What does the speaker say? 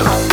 Roberto.